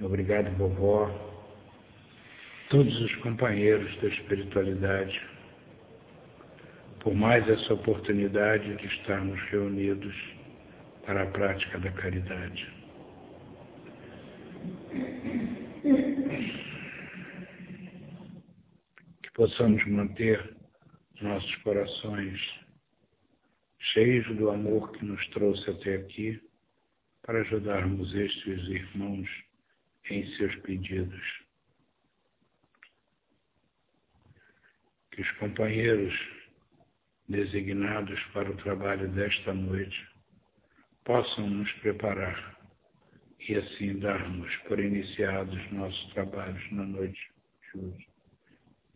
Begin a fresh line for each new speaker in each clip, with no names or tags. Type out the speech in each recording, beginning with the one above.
Obrigado, vovó. Todos os companheiros da espiritualidade, por mais essa oportunidade de estarmos reunidos para a prática da caridade. Que possamos manter nossos corações cheios do amor que nos trouxe até aqui para ajudarmos estes irmãos em seus pedidos. Que os companheiros designados para o trabalho desta noite possam nos preparar e assim darmos por iniciados nossos trabalhos na noite de hoje.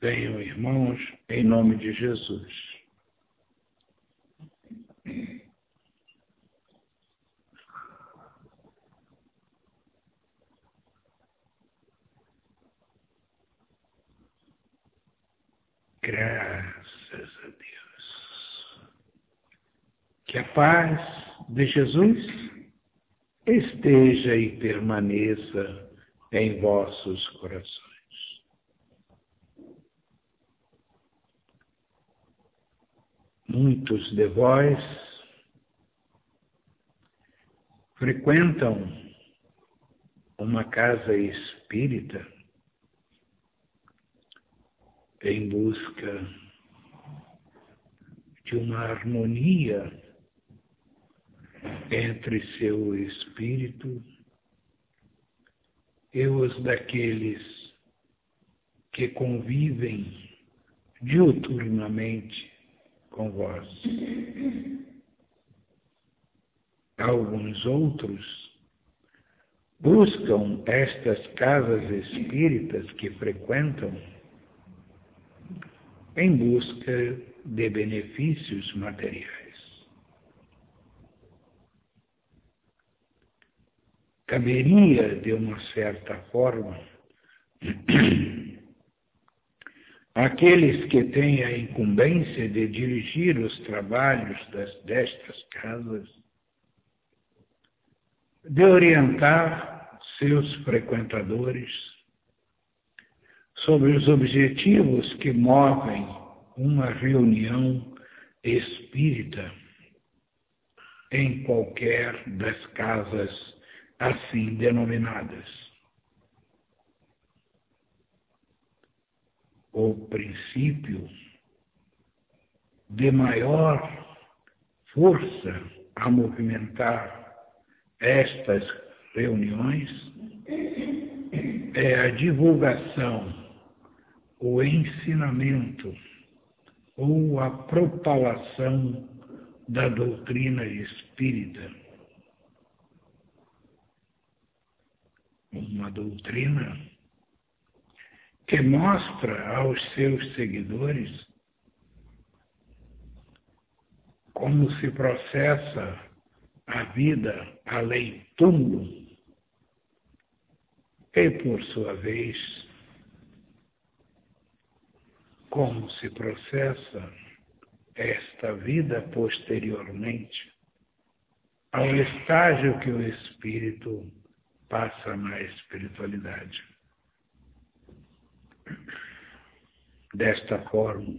Venham, irmãos, em nome de Jesus. Graças a Deus. Que a paz de Jesus esteja e permaneça em vossos corações. Muitos de vós frequentam uma casa espírita em busca de uma harmonia entre seu espírito e os daqueles que convivem diuturnamente com vós. Alguns outros buscam estas casas espíritas que frequentam em busca de benefícios materiais. Caberia, de uma certa forma, aqueles que têm a incumbência de dirigir os trabalhos das, destas casas, de orientar seus frequentadores sobre os objetivos que movem uma reunião espírita em qualquer das casas assim denominadas. O princípio de maior força a movimentar estas reuniões é a divulgação o ensinamento ou a propalação da doutrina espírita. Uma doutrina que mostra aos seus seguidores como se processa a vida além túmulo e, por sua vez, como se processa esta vida posteriormente ao estágio que o espírito passa na espiritualidade. Desta forma,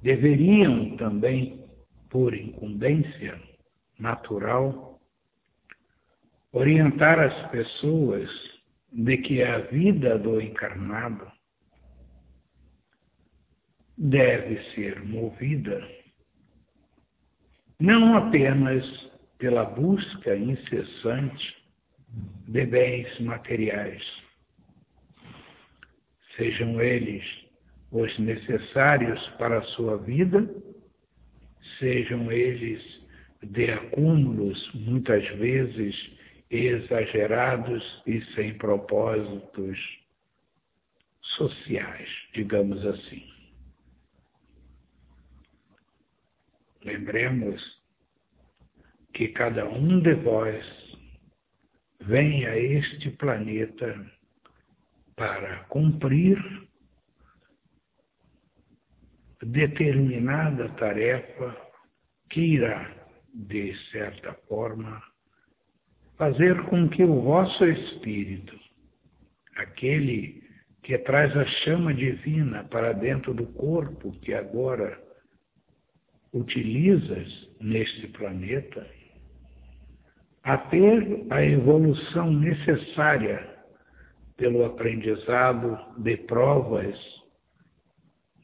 deveriam também, por incumbência natural, orientar as pessoas de que a vida do encarnado deve ser movida não apenas pela busca incessante de bens materiais, sejam eles os necessários para a sua vida, sejam eles de acúmulos muitas vezes exagerados e sem propósitos sociais, digamos assim. Lembremos que cada um de vós vem a este planeta para cumprir determinada tarefa que irá, de certa forma, fazer com que o vosso espírito, aquele que traz a chama divina para dentro do corpo que agora utilizas neste planeta, a ter a evolução necessária pelo aprendizado de provas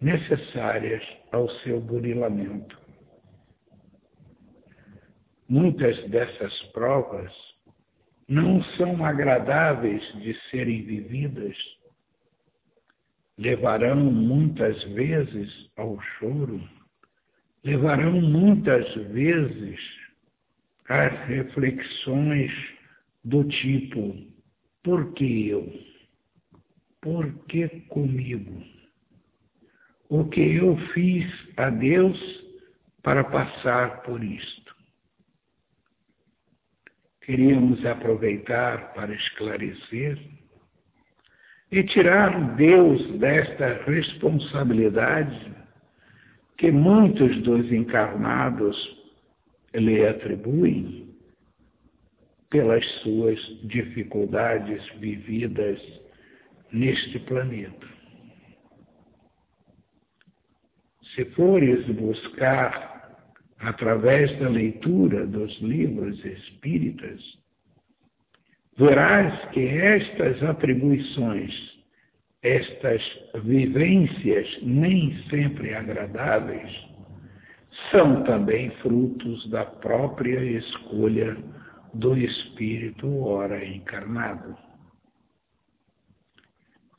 necessárias ao seu burilamento. Muitas dessas provas não são agradáveis de serem vividas, levarão muitas vezes ao choro, levarão muitas vezes às reflexões do tipo: por que eu? Por que comigo? O que eu fiz a Deus para passar por isto? queríamos aproveitar para esclarecer e tirar Deus desta responsabilidade que muitos dos encarnados lhe atribuem pelas suas dificuldades vividas neste planeta. Se fores buscar através da leitura dos livros espíritas, verás que estas atribuições, estas vivências nem sempre agradáveis, são também frutos da própria escolha do espírito ora encarnado.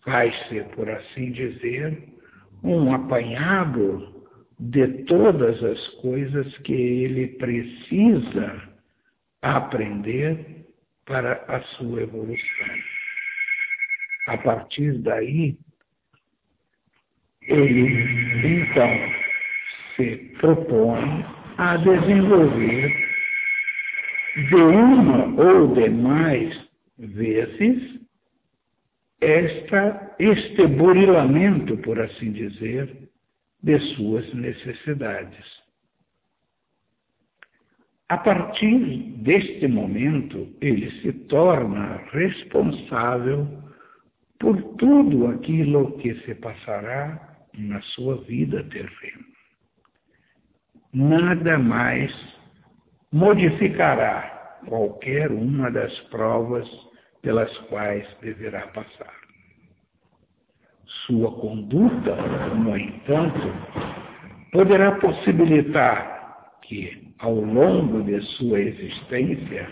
Faz-se, por assim dizer, um apanhado de todas as coisas que ele precisa aprender para a sua evolução. A partir daí, ele então se propõe a desenvolver de uma ou de mais vezes esta, este burilamento, por assim dizer, de suas necessidades. A partir deste momento, ele se torna responsável por tudo aquilo que se passará na sua vida terrena. Nada mais modificará qualquer uma das provas pelas quais deverá passar. Sua conduta, no entanto, poderá possibilitar que, ao longo de sua existência,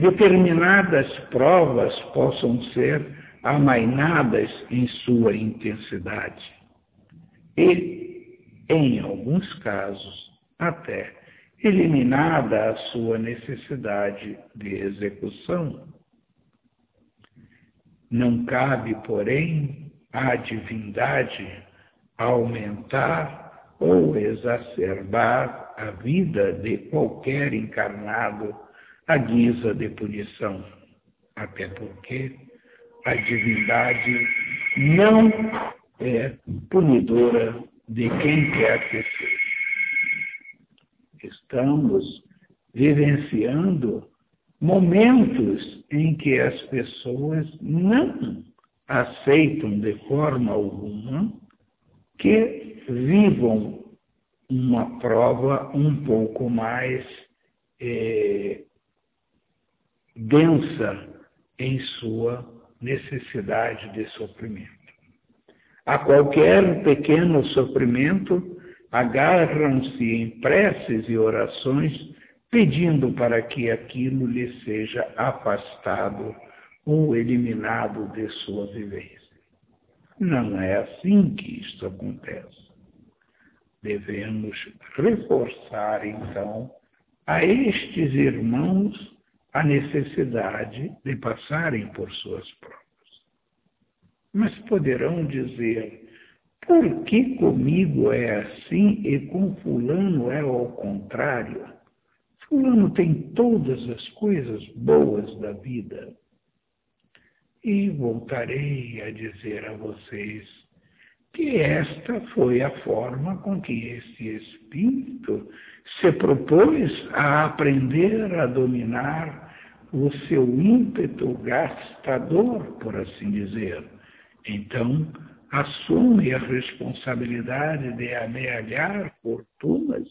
determinadas provas possam ser amainadas em sua intensidade e, em alguns casos, até eliminada a sua necessidade de execução. Não cabe, porém, a divindade aumentar ou exacerbar a vida de qualquer encarnado à guisa de punição. Até porque a divindade não é punidora de quem quer que seja. Estamos vivenciando momentos em que as pessoas não aceitam de forma alguma que vivam uma prova um pouco mais é, densa em sua necessidade de sofrimento. A qualquer pequeno sofrimento, agarram-se em preces e orações, pedindo para que aquilo lhe seja afastado ou eliminado de sua vivência. Não é assim que isto acontece. Devemos reforçar, então, a estes irmãos a necessidade de passarem por suas provas. Mas poderão dizer, por que comigo é assim e com Fulano é ao contrário? Fulano tem todas as coisas boas da vida e voltarei a dizer a vocês que esta foi a forma com que esse espírito se propôs a aprender a dominar o seu ímpeto gastador, por assim dizer. Então, assume a responsabilidade de amealhar fortunas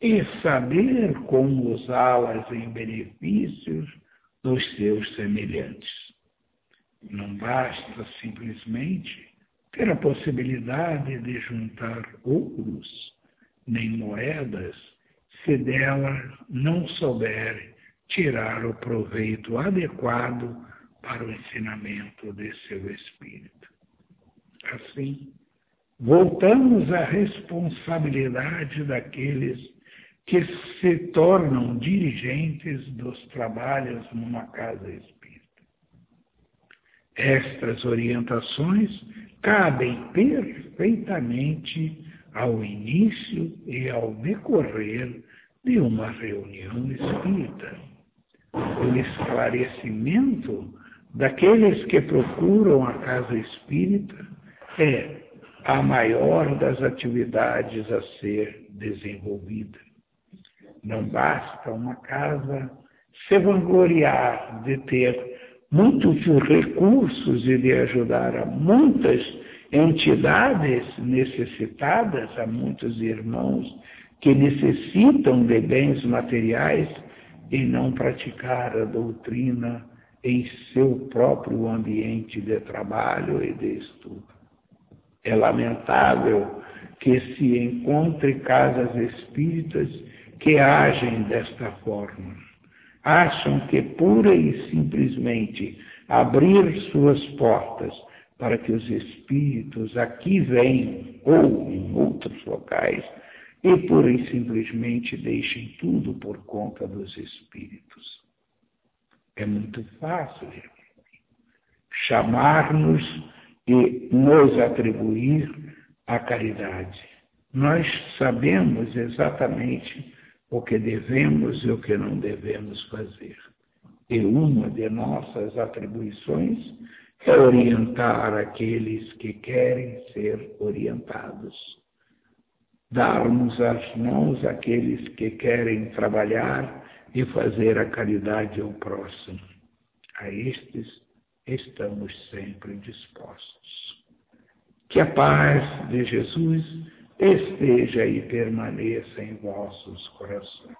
e saber como usá-las em benefícios dos seus semelhantes. Não basta simplesmente ter a possibilidade de juntar ouros nem moedas se dela não souber tirar o proveito adequado para o ensinamento de seu espírito. Assim, voltamos à responsabilidade daqueles que se tornam dirigentes dos trabalhos numa casa espírita. Estas orientações cabem perfeitamente ao início e ao decorrer de uma reunião espírita. O esclarecimento daqueles que procuram a casa espírita é a maior das atividades a ser desenvolvida. Não basta uma casa se vangloriar de ter muitos recursos e de ajudar a muitas entidades necessitadas, a muitos irmãos que necessitam de bens materiais e não praticar a doutrina em seu próprio ambiente de trabalho e de estudo. É lamentável que se encontre casas espíritas que agem desta forma. Acham que pura e simplesmente abrir suas portas para que os espíritos aqui venham ou em outros locais e pura e simplesmente deixem tudo por conta dos espíritos. É muito fácil chamar-nos e nos atribuir a caridade. Nós sabemos exatamente o que devemos e o que não devemos fazer. E uma de nossas atribuições é orientar aqueles que querem ser orientados darmos as mãos àqueles que querem trabalhar e fazer a caridade ao próximo. A estes estamos sempre dispostos. Que a paz de Jesus esteja e permaneça em vossos corações.